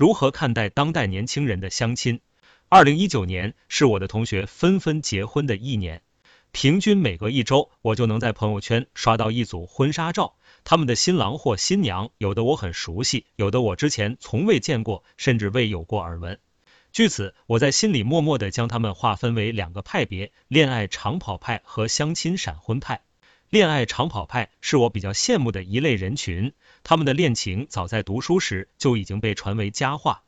如何看待当代年轻人的相亲？二零一九年是我的同学纷纷结婚的一年，平均每隔一周我就能在朋友圈刷到一组婚纱照，他们的新郎或新娘有的我很熟悉，有的我之前从未见过，甚至未有过耳闻。据此，我在心里默默的将他们划分为两个派别：恋爱长跑派和相亲闪婚派。恋爱长跑派是我比较羡慕的一类人群，他们的恋情早在读书时就已经被传为佳话。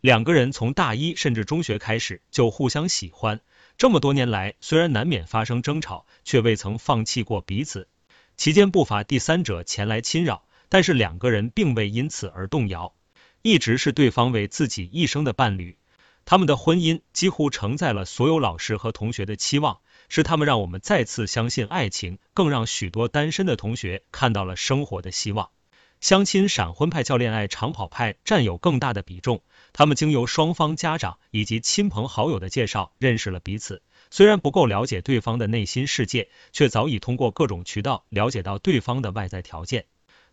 两个人从大一甚至中学开始就互相喜欢，这么多年来虽然难免发生争吵，却未曾放弃过彼此。期间不乏第三者前来侵扰，但是两个人并未因此而动摇，一直是对方为自己一生的伴侣。他们的婚姻几乎承载了所有老师和同学的期望。是他们让我们再次相信爱情，更让许多单身的同学看到了生活的希望。相亲闪婚派较恋爱长跑派占有更大的比重，他们经由双方家长以及亲朋好友的介绍认识了彼此，虽然不够了解对方的内心世界，却早已通过各种渠道了解到对方的外在条件。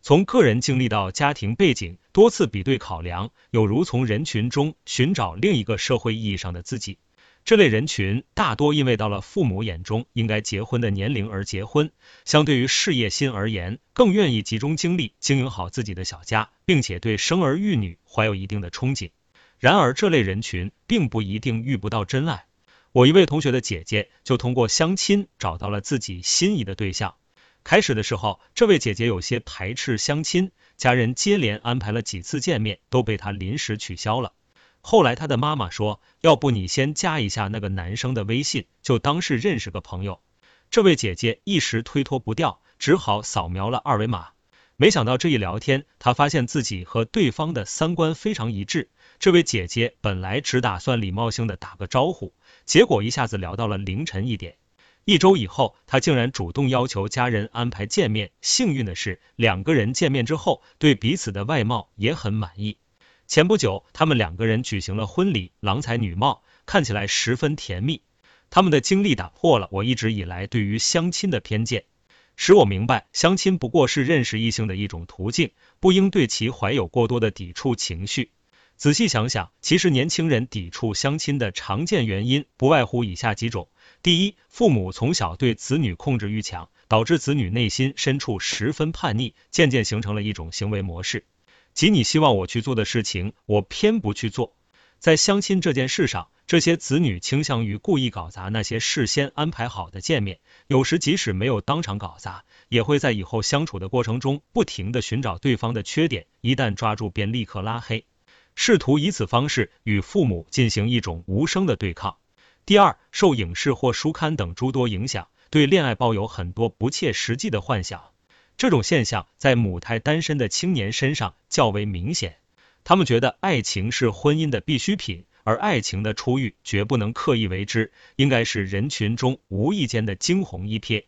从个人经历到家庭背景，多次比对考量，有如从人群中寻找另一个社会意义上的自己。这类人群大多因为到了父母眼中应该结婚的年龄而结婚，相对于事业心而言，更愿意集中精力经营好自己的小家，并且对生儿育女怀有一定的憧憬。然而，这类人群并不一定遇不到真爱。我一位同学的姐姐就通过相亲找到了自己心仪的对象。开始的时候，这位姐姐有些排斥相亲，家人接连安排了几次见面，都被她临时取消了。后来他的妈妈说：“要不你先加一下那个男生的微信，就当是认识个朋友。”这位姐姐一时推脱不掉，只好扫描了二维码。没想到这一聊天，她发现自己和对方的三观非常一致。这位姐姐本来只打算礼貌性的打个招呼，结果一下子聊到了凌晨一点。一周以后，她竟然主动要求家人安排见面。幸运的是，两个人见面之后，对彼此的外貌也很满意。前不久，他们两个人举行了婚礼，郎才女貌，看起来十分甜蜜。他们的经历打破了我一直以来对于相亲的偏见，使我明白相亲不过是认识异性的一种途径，不应对其怀有过多的抵触情绪。仔细想想，其实年轻人抵触相亲的常见原因不外乎以下几种：第一，父母从小对子女控制欲强，导致子女内心深处十分叛逆，渐渐形成了一种行为模式。即你希望我去做的事情，我偏不去做。在相亲这件事上，这些子女倾向于故意搞砸那些事先安排好的见面，有时即使没有当场搞砸，也会在以后相处的过程中不停的寻找对方的缺点，一旦抓住便立刻拉黑，试图以此方式与父母进行一种无声的对抗。第二，受影视或书刊等诸多影响，对恋爱抱有很多不切实际的幻想。这种现象在母胎单身的青年身上较为明显，他们觉得爱情是婚姻的必需品，而爱情的初遇绝不能刻意为之，应该是人群中无意间的惊鸿一瞥。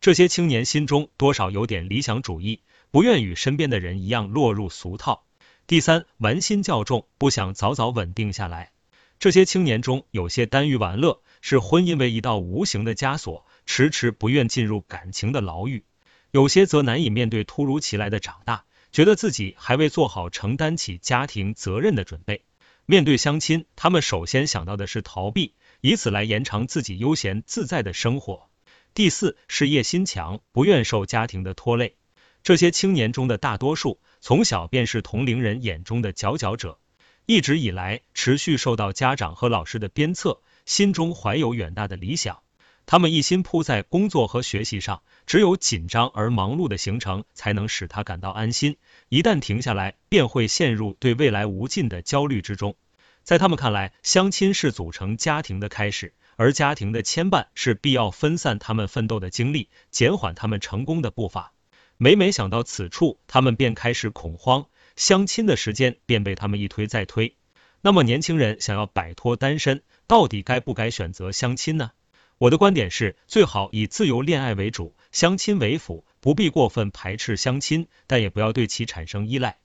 这些青年心中多少有点理想主义，不愿与身边的人一样落入俗套。第三，玩心较重，不想早早稳定下来。这些青年中有些耽于玩乐，视婚姻为一道无形的枷锁，迟迟不愿进入感情的牢狱。有些则难以面对突如其来的长大，觉得自己还未做好承担起家庭责任的准备。面对相亲，他们首先想到的是逃避，以此来延长自己悠闲自在的生活。第四，事业心强，不愿受家庭的拖累。这些青年中的大多数，从小便是同龄人眼中的佼佼者，一直以来持续受到家长和老师的鞭策，心中怀有远大的理想。他们一心扑在工作和学习上，只有紧张而忙碌的行程才能使他感到安心。一旦停下来，便会陷入对未来无尽的焦虑之中。在他们看来，相亲是组成家庭的开始，而家庭的牵绊是必要分散他们奋斗的精力，减缓他们成功的步伐。每每想到此处，他们便开始恐慌，相亲的时间便被他们一推再推。那么，年轻人想要摆脱单身，到底该不该选择相亲呢？我的观点是，最好以自由恋爱为主，相亲为辅，不必过分排斥相亲，但也不要对其产生依赖。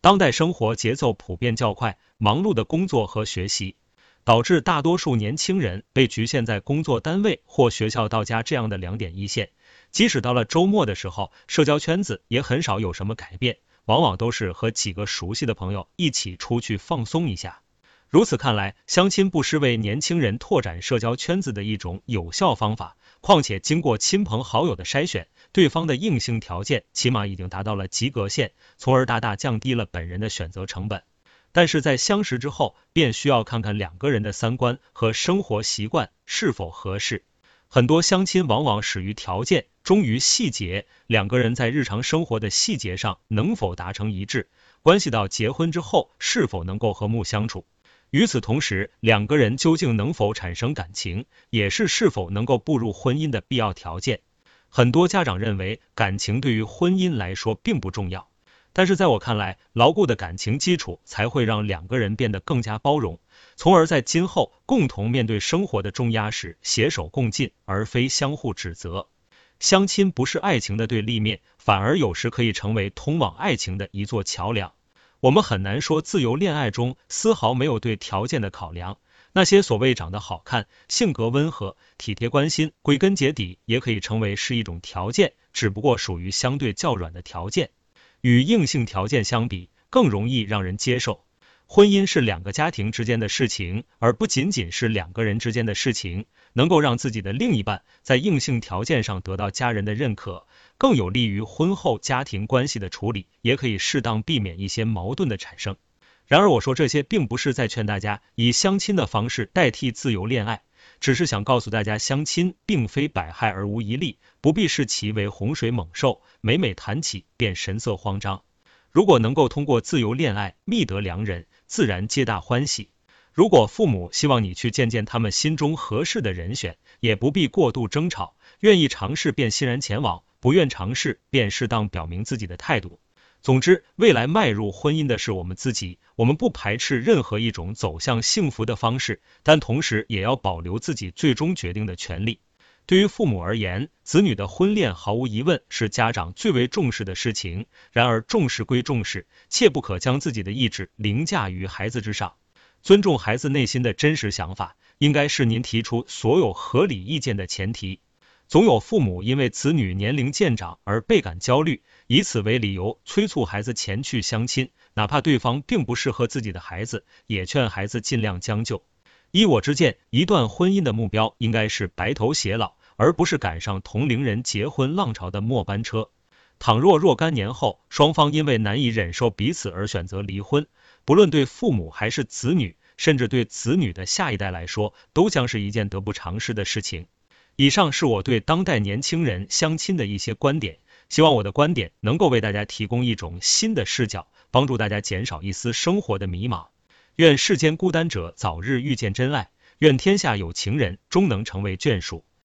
当代生活节奏普遍较快，忙碌的工作和学习，导致大多数年轻人被局限在工作单位或学校到家这样的两点一线。即使到了周末的时候，社交圈子也很少有什么改变，往往都是和几个熟悉的朋友一起出去放松一下。如此看来，相亲不失为年轻人拓展社交圈子的一种有效方法。况且经过亲朋好友的筛选，对方的硬性条件起码已经达到了及格线，从而大大降低了本人的选择成本。但是在相识之后，便需要看看两个人的三观和生活习惯是否合适。很多相亲往往始于条件，终于细节，两个人在日常生活的细节上能否达成一致，关系到结婚之后是否能够和睦相处。与此同时，两个人究竟能否产生感情，也是是否能够步入婚姻的必要条件。很多家长认为，感情对于婚姻来说并不重要，但是在我看来，牢固的感情基础才会让两个人变得更加包容，从而在今后共同面对生活的重压时携手共进，而非相互指责。相亲不是爱情的对立面，反而有时可以成为通往爱情的一座桥梁。我们很难说自由恋爱中丝毫没有对条件的考量。那些所谓长得好看、性格温和、体贴关心，归根结底也可以称为是一种条件，只不过属于相对较软的条件，与硬性条件相比更容易让人接受。婚姻是两个家庭之间的事情，而不仅仅是两个人之间的事情。能够让自己的另一半在硬性条件上得到家人的认可，更有利于婚后家庭关系的处理，也可以适当避免一些矛盾的产生。然而，我说这些并不是在劝大家以相亲的方式代替自由恋爱，只是想告诉大家，相亲并非百害而无一利，不必视其为洪水猛兽，每每谈起便神色慌张。如果能够通过自由恋爱觅得良人，自然皆大欢喜。如果父母希望你去见见他们心中合适的人选，也不必过度争吵，愿意尝试便欣然前往，不愿尝试便适当表明自己的态度。总之，未来迈入婚姻的是我们自己，我们不排斥任何一种走向幸福的方式，但同时也要保留自己最终决定的权利。对于父母而言，子女的婚恋毫无疑问是家长最为重视的事情。然而，重视归重视，切不可将自己的意志凌驾于孩子之上。尊重孩子内心的真实想法，应该是您提出所有合理意见的前提。总有父母因为子女年龄渐长而倍感焦虑，以此为理由催促孩子前去相亲，哪怕对方并不适合自己的孩子，也劝孩子尽量将就。依我之见，一段婚姻的目标应该是白头偕老，而不是赶上同龄人结婚浪潮的末班车。倘若若干年后，双方因为难以忍受彼此而选择离婚，不论对父母还是子女，甚至对子女的下一代来说，都将是一件得不偿失的事情。以上是我对当代年轻人相亲的一些观点，希望我的观点能够为大家提供一种新的视角，帮助大家减少一丝生活的迷茫。愿世间孤单者早日遇见真爱，愿天下有情人终能成为眷属。